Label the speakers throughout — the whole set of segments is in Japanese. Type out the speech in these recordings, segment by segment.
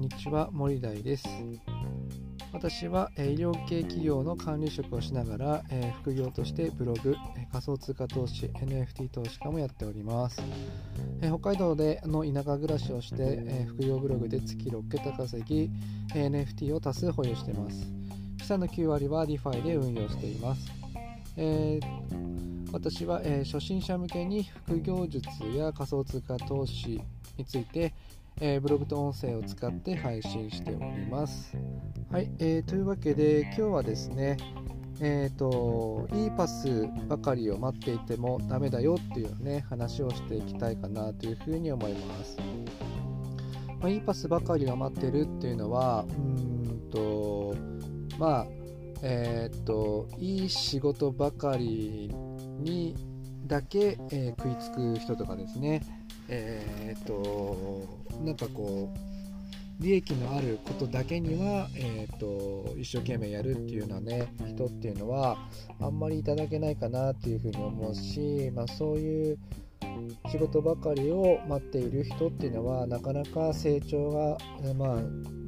Speaker 1: にちは森大です。私は医療系企業の管理職をしながら副業としてブログ仮想通貨投資 NFT 投資家もやっております。北海道での田舎暮らしをして副業ブログで月6桁稼ぎ NFT を多数保有しています。下の9割は DeFi で運用しています、えー、私は、え、初心者向けに副業術や仮想通貨投資について、えー、ブログと音声を使って配信しております。はい、えー、というわけで今日はですね、えーと、いいパスばかりを待っていてもダメだよっていうね話をしていきたいかなというふうに思います。まあ、いいパスばかりを待ってるっていうのはうんとまあえっ、といい仕事ばかりにだけ、えー、食いつく人とかですねえっ、となんかこう利益のあることだけには、えーと、一生懸命やるっていうようなね人っていうのはあんまりいただけないかなっていうふうに思うし、まあ、そういう仕事ばかりを待っている人っていうのはなかなか成長が、まあ、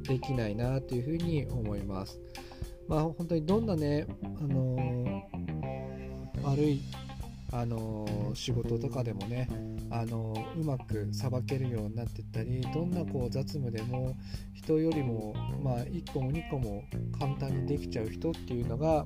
Speaker 1: できないなというふうに思います。まあ、本当にどんなね、あのー、悪いあの仕事とかでもね、あのうまくさばけるようになっていったりどんなこう雑務でも人よりも、まあ、1個も2個も簡単にできちゃう人っていうのが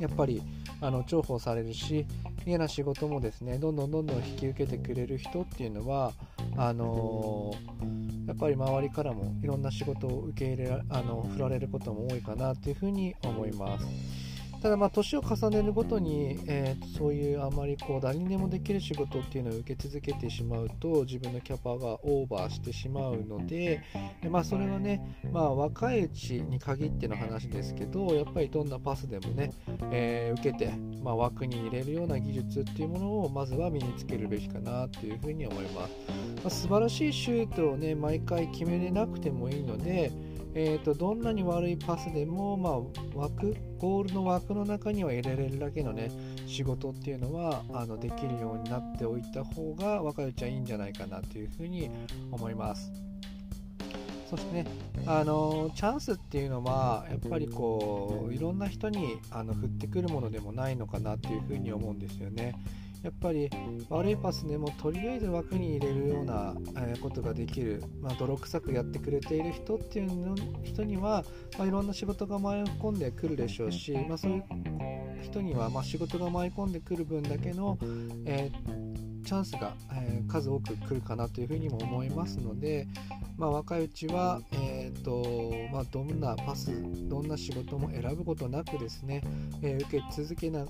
Speaker 1: やっぱりあの重宝されるし嫌な仕事もですねどんどんどんどん引き受けてくれる人っていうのはあのー、やっぱり周りからもいろんな仕事を受け入れあの振られることも多いかなというふうに思います。ただまあ年を重ねるごとに、えー、そういうあまりこう誰にでもできる仕事っていうのを受け続けてしまうと自分のキャパがオーバーしてしまうので、まあ、それはね、まあ、若いうちに限っての話ですけどやっぱりどんなパスでもね、えー、受けて、まあ、枠に入れるような技術っていうものをまずは身につけるべきかなというふうに思います、まあ、素晴らしいシュートをね毎回決めれなくてもいいのでえーと、どんなに悪いパスでも、まあ、枠ゴールの枠の中には入れれるだけの、ね、仕事っていうのはあのできるようになっておいた方が若いうちはいいんじゃないかなというふうに思います。そしてね、あのチャンスっていうのはやっぱりこういろんな人にあの降ってくるものでもないのかなっていうふうに思うんですよね。やっぱり悪いパスでもとりあえず枠に入れるような、えことができる、まあ、泥臭くやってくれている人っていうの人には、まあ、いろんな仕事が舞い込んでくるでしょうし、まあ、そういう人には、ま仕事が舞い込んでくる分だけの、えー、チャンスが、えー、数多く来るかなというふうにも思いますので、まあ、若いうちは、えーとまあ、どんなパスどんな仕事も選ぶことなくですね、えー、受け続けな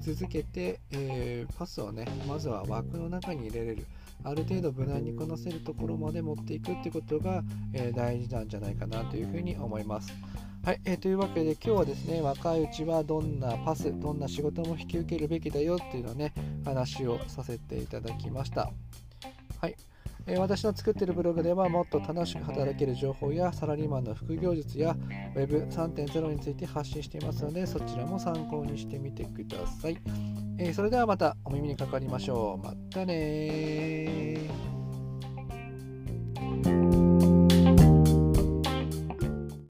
Speaker 1: 続けて、えー、パスをねまずは枠の中に入れれるある程度無難にこなせるところまで持っていくってことが、えー、大事なんじゃないかなというふうに思います。はい、えー、というわけで今日はですね若いうちはどんなパスどんな仕事も引き受けるべきだよっていうのをね話をさせていただきました。はいえ私の作っているブログではもっと楽しく働ける情報やサラリーマンの副業術や Web3.0 について発信していますのでそちらも参考にしてみてください、えそれではまたお耳にかかりましょう。またね